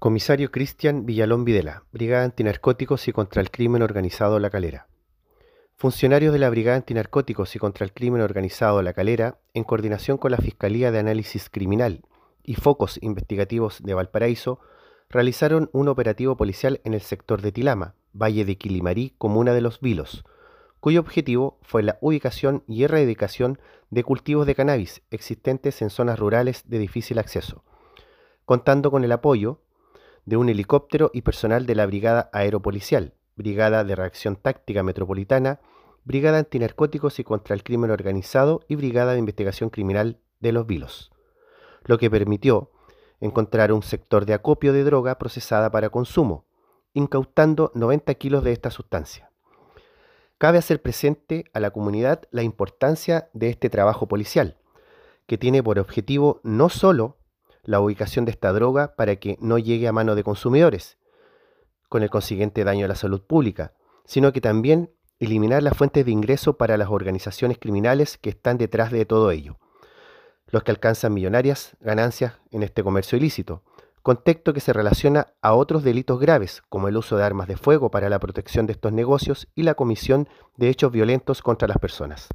Comisario Cristian Villalón Videla, Brigada Antinarcóticos y contra el Crimen Organizado La Calera. Funcionarios de la Brigada Antinarcóticos y contra el Crimen Organizado La Calera, en coordinación con la Fiscalía de Análisis Criminal y Focos Investigativos de Valparaíso, realizaron un operativo policial en el sector de Tilama, Valle de Quilimarí, comuna de Los Vilos, cuyo objetivo fue la ubicación y erradicación de cultivos de cannabis existentes en zonas rurales de difícil acceso, contando con el apoyo de un helicóptero y personal de la Brigada Aeropolicial, Brigada de Reacción Táctica Metropolitana, Brigada Antinarcóticos y contra el Crimen Organizado y Brigada de Investigación Criminal de Los Vilos, lo que permitió encontrar un sector de acopio de droga procesada para consumo, incautando 90 kilos de esta sustancia. Cabe hacer presente a la comunidad la importancia de este trabajo policial, que tiene por objetivo no solo la ubicación de esta droga para que no llegue a mano de consumidores, con el consiguiente daño a la salud pública, sino que también eliminar las fuentes de ingreso para las organizaciones criminales que están detrás de todo ello, los que alcanzan millonarias ganancias en este comercio ilícito, contexto que se relaciona a otros delitos graves, como el uso de armas de fuego para la protección de estos negocios y la comisión de hechos violentos contra las personas.